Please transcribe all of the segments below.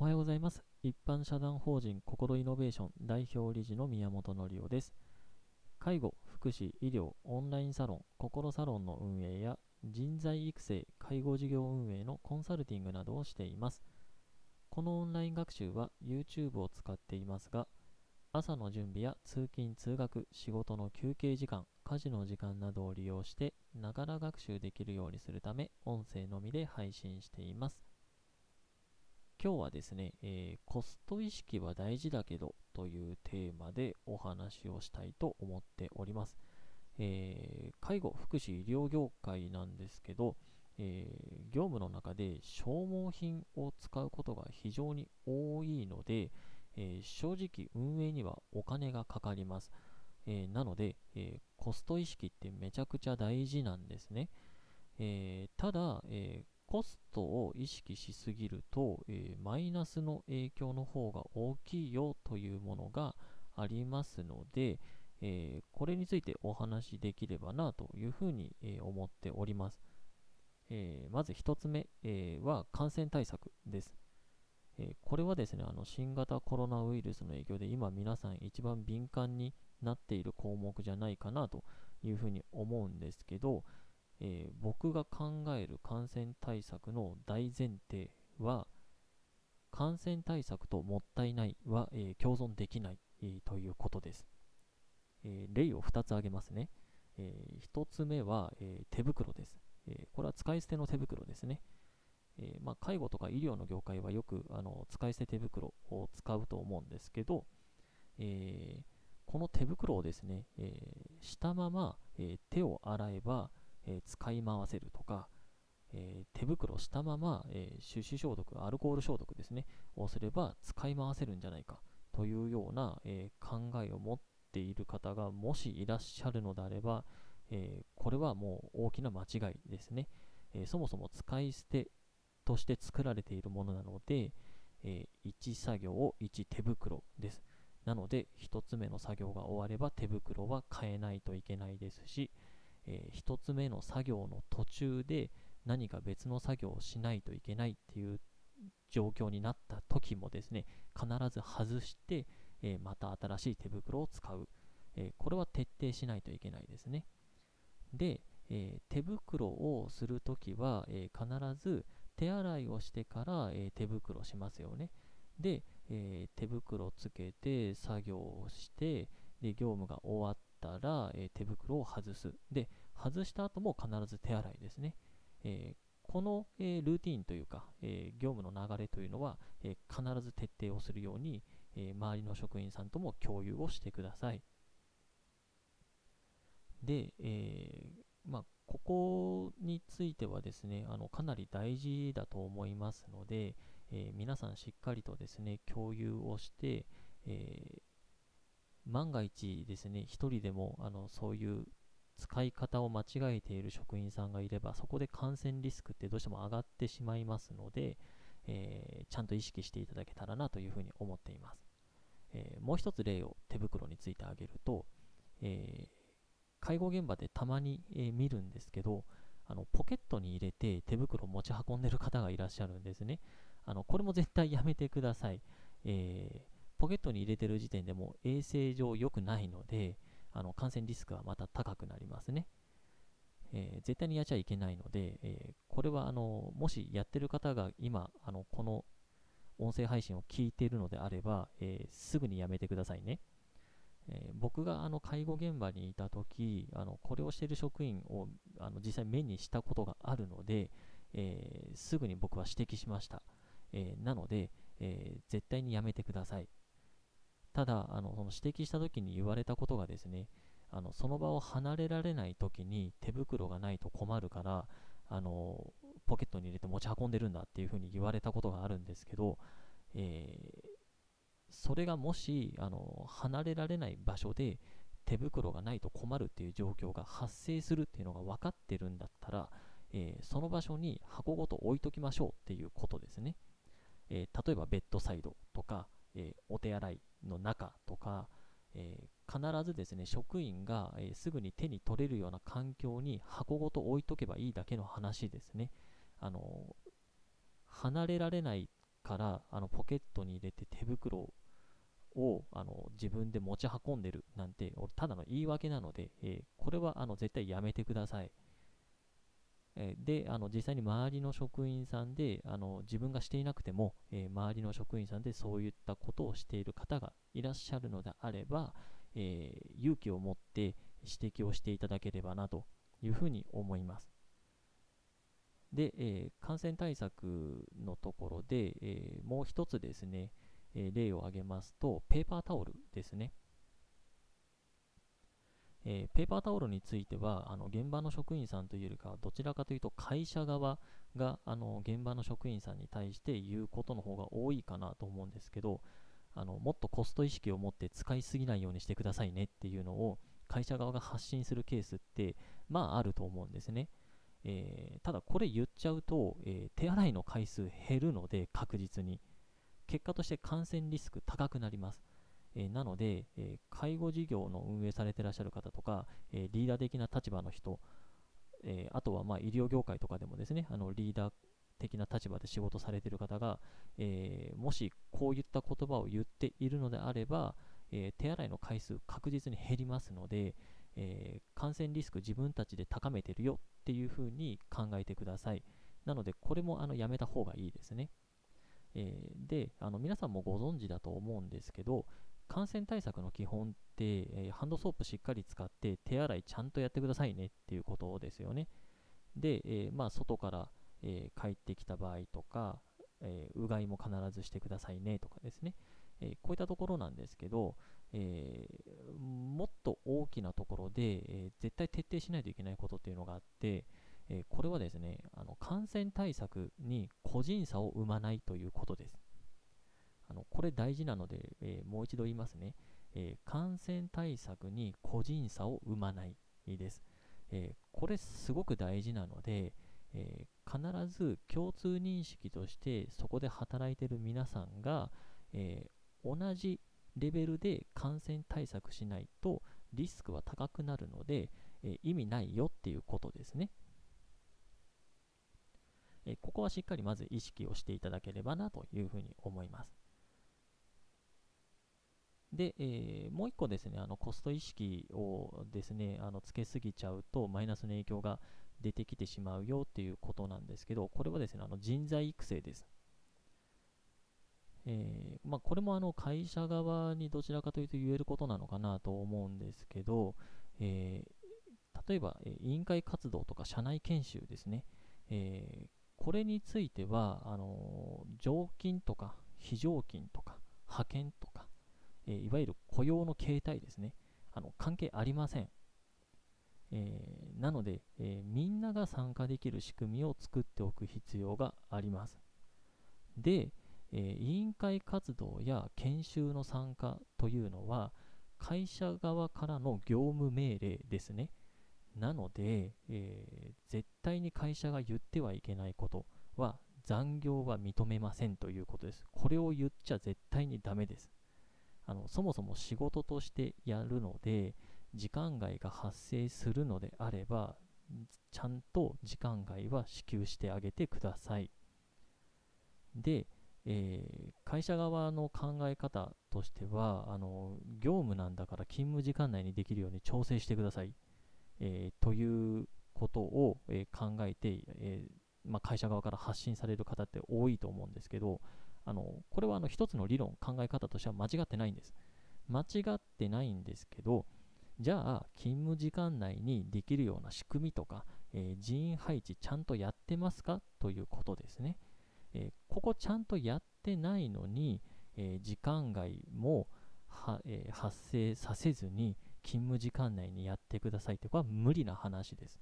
おはようございます。一般社団法人心イノベーション代表理事の宮本則夫です。介護、福祉、医療、オンラインサロン、心サロンの運営や人材育成、介護事業運営のコンサルティングなどをしています。このオンライン学習は YouTube を使っていますが、朝の準備や通勤・通学、仕事の休憩時間、家事の時間などを利用して、ながら学習できるようにするため、音声のみで配信しています。今日はですね、えー、コスト意識は大事だけどというテーマでお話をしたいと思っております。えー、介護、福祉、医療業界なんですけど、えー、業務の中で消耗品を使うことが非常に多いので、え正直運営にはお金がかかります。えなので、えコスト意識ってめちゃくちゃ大事なんですね。えただ、えーコストを意識しすぎると、えー、マイナスの影響の方が大きいよというものがありますので、えー、これについてお話しできればなというふうに、えー、思っております。えまず1つ目、えは感染対策です。えこれはですね、あの新型コロナウイルスの影響で今皆さん一番敏感になっている項目じゃないかなというふうに思うんですけど、えー、僕が考える感染対策の大前提は、感染対策ともったいないは、えー、共存できない、えー、ということです。え例を2つ挙げますね。え1つ目は、え手袋です、えこれは使い捨ての手袋ですね。えまあ、介護とか医療の業界はよくあの使い捨て手袋を使うと思うんですけど、えこの手袋をですね、えしたまま、え手を洗えば、え使い回せるとか、え手袋したまま、え手指消毒、アルコール消毒ですね、をすれば使い回せるんじゃないかというような、え考えを持っている方がもしいらっしゃるのであれば、えこれはもう大きな間違いですね。えそもそも使い捨てとして作られているものなので、え1作業を1手袋です。なので、1つ目の作業が終われば手袋は変えないといけないですし、えー、1つ目の作業の途中で何か別の作業をしないといけないっていう状況になった時もですね、必ず外して、えー、また新しい手袋を使う、えー、これは徹底しないといけないですね。で、え手袋をするときは、え必ず手洗いをしてから、え手袋しますよね。で、え手袋つけて作業をして、で業務が終わったら、え手袋を外す。で、外した後も必ず手洗いですね。えこの、えルーティンというか、え業務の流れというのは、え必ず徹底をするように、え周りの職員さんとも共有をしてください。で、え、まあ、ここについてはですね、あのかなり大事だと思いますので、え、皆さんしっかりとですね、共有をして、え、万が一ですね、一人でもあのそういう使い方を間違えている職員さんがいれば、そこで感染リスクってどうしても上がってしまいますので、えー、ちゃんと意識していただけたらなというふうに思っています。えー、もう一つ例を手袋についてあげると、えー、介護現場でたまに、え見るんですけど、あのポケットに入れて手袋を持ち運んでる方がいらっしゃるんですね。あのこれも絶対やめてください。えポケットに入れてる時点でも衛生上良くないので、あの感染リスクはまた高くなりますね。えー、絶対にやっちゃいけないので、えー、これはあのもしやってる方が今あのこの音声配信を聞いているのであれば、えー、すぐにやめてくださいね。え僕があの介護現場にいた時あのこれをしている職員をあの実際目にしたことがあるので、えすぐに僕は指摘しました。えなので、え絶対にやめてください。ただ、あのその指摘した時に言われたことがですね、あのその場を離れられない時に手袋がないと困るから、あのポケットに入れて持ち運んでるんだっていうふうに言われたことがあるんですけど、えー、それがもしあの離れられない場所で手袋がないと困るっていう状況が発生するっていうのが分かってるんだったら、えー、その場所に箱ごと置いときましょうっていうことですね。えー、例えばベッドサイドとか、え、お手洗いの中とか、え、必ずですね、職員が、え、すぐに手に取れるような環境に箱ごと置いとけばいいだけの話ですね。あの離れられないからあのポケットに入れて手袋をあの自分で持ち運んでるなんてただの言い訳なので、えー、これはあの絶対やめてください。えであの実際に周りの職員さんであの自分がしていなくても、え、周りの職員さんでそういったことをしている方がいらっしゃるのであれば、え、勇気を持って指摘をしていただければなというふうに思います。で、え、感染対策のところで、えもう一つですね、え例を挙げますと、ペーパータオルですね。えー、ペーパータオルについてはあの現場の職員さんというよりかはどちらかというと会社側があの現場の職員さんに対して言うことの方が多いかなと思うんですけどあのもっとコスト意識を持って使いすぎないようにしてくださいねっていうのを会社側が発信するケースってまああると思うんですね、えー、ただこれ言っちゃうと、えー、手洗いの回数減るので確実に。結果として感染リスク高くなります。え、なので、え、介護事業の運営されてらっしゃる方とか、え、リーダー的な立場の人、えあとはま医療業界とかでもですね、あのリーダー的な立場で仕事されてる方が、えもしこういった言葉を言っているのであれば、え手洗いの回数確実に減りますので、え感染リスク自分たちで高めてるよっていうふうに考えてください。なので、これもあのやめた方がいいですね。えー、であの皆さんもご存知だと思うんですけど、感染対策の基本って、えー、ハンドソープしっかり使って手洗いちゃんとやってくださいねっていうことですよね。で、えー、まあ、外から、えー、帰ってきた場合とか、えうがいも必ずしてくださいねとかですね、えこういったところなんですけど、えもっと大きなところで、え絶対徹底しないといけないことっていうのがあって、えこれはですねあの感染対策に個人差を生まないということです。あのこれ大事なので、えー、もう一度言いますね、えー、感染対策に個人差を生まないです。えー、これすごく大事なので、え必ず共通認識としてそこで働いている皆さんが、え同じレベルで感染対策しないとリスクは高くなるので、え意味ないよっていうことですね。えここはしっかりまず意識をしていただければなというふうに思います。で、えー、もう一個ですね、あのコスト意識をですね、あのつけすぎちゃうとマイナスの影響が出てきてしまうよっていうことなんですけど、これはですね、あの人材育成です。えー、まあ、これもあの会社側にどちらかというと言えることなのかなと思うんですけど、えー、例えば、え委員会活動とか社内研修ですね、えこれについてはあの常勤とか非常勤とか派遣とかえいわゆる雇用の形態ですね、あの関係ありません。えー、なので、えー、みんなが参加できる仕組みを作っておく必要があります。で、えー、委員会活動や研修の参加というのは、会社側からの業務命令ですね。なので、え絶対に会社が言ってはいけないことは、残業は認めませんということです。これを言っちゃ絶対にダメです。あのそもそも仕事としてやるので時間外が発生するのであればちゃんと時間外は支給してあげてください。で、えー、会社側の考え方としてはあの業務なんだから勤務時間内にできるように調整してください、えー、ということを、えー、考えて、えまあ、会社側から発信される方って多いと思うんですけどあのこれはあの一つの理論、考え方としては間違ってないんです。間違ってないんですけど、じゃあ、勤務時間内にできるような仕組みとか、えー、人員配置ちゃんとやってますか？ということですね。えー、ここちゃんとやってないのに、えー、時間外もは、え発生させずに勤務時間内にやってくださいというのは無理な話です。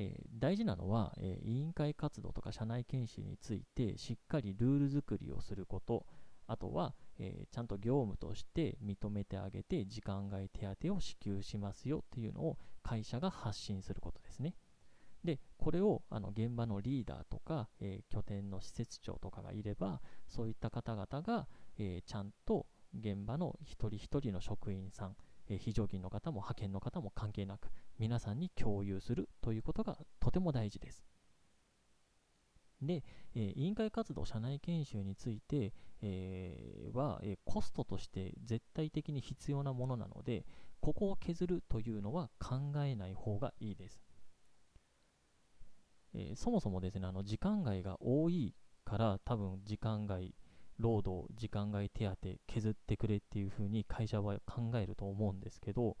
えー、大事なのは、えー、委員会活動とか社内研修についてしっかりルール作りをすること、あとは、えー、ちゃんと業務として認めてあげて時間外手当を支給しますよっていうのを会社が発信することですね。で、これをあの現場のリーダーとか、え拠点の施設長とかがいれば、そういった方々が、えちゃんと現場の一人一人の職員さん、え非常勤の方も派遣の方も関係なく皆さんに共有するということがとても大事です。で、え委員会活動、社内研修について、えは、えコストとして絶対的に必要なものなので、ここを削るというのは考えない方がいいです。えそもそもですね、あの時間外が多いから多分時間外労働、時間外手当削ってくれっていうふうに会社は考えると思うんですけど、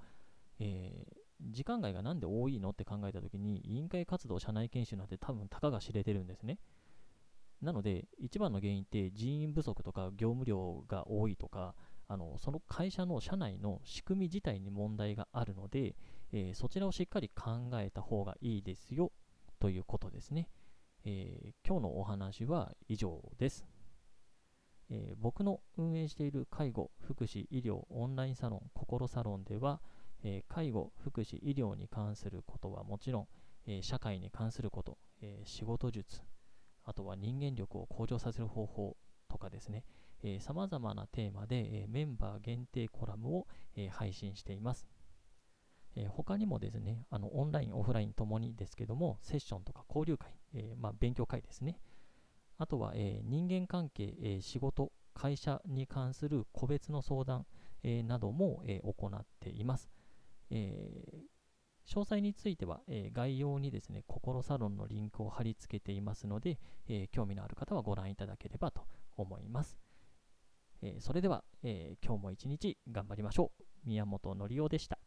えー、時間外がなんで多いのって考えたときに、委員会活動、社内研修なんて多分たかが知れてるんですね。なので、一番の原因って人員不足とか業務量が多いとか、あのその会社の社内の仕組み自体に問題があるので、えー、そちらをしっかり考えた方がいいですよということですね。えー、今日のお話は以上です。えー、僕の運営している介護、福祉、医療、オンラインサロン、心サロンでは、えー、介護、福祉、医療に関することはもちろん、えー、社会に関すること、え仕事術、あとは人間力を向上させる方法とかですね、さまざまなテーマで、えメンバー限定コラムを、え配信しています。え他にもですね、あのオンライン、オフラインともにですけども、セッションとか交流会、えまあ、勉強会ですね、あとは、えー、人間関係、えー、仕事、会社に関する個別の相談、えー、なども、え行っています。え詳細については、え概要にですね、心サロンのリンクを貼り付けていますので、え興味のある方はご覧いただければと思います。えそれでは、え今日も一日頑張りましょう。宮本則夫でした。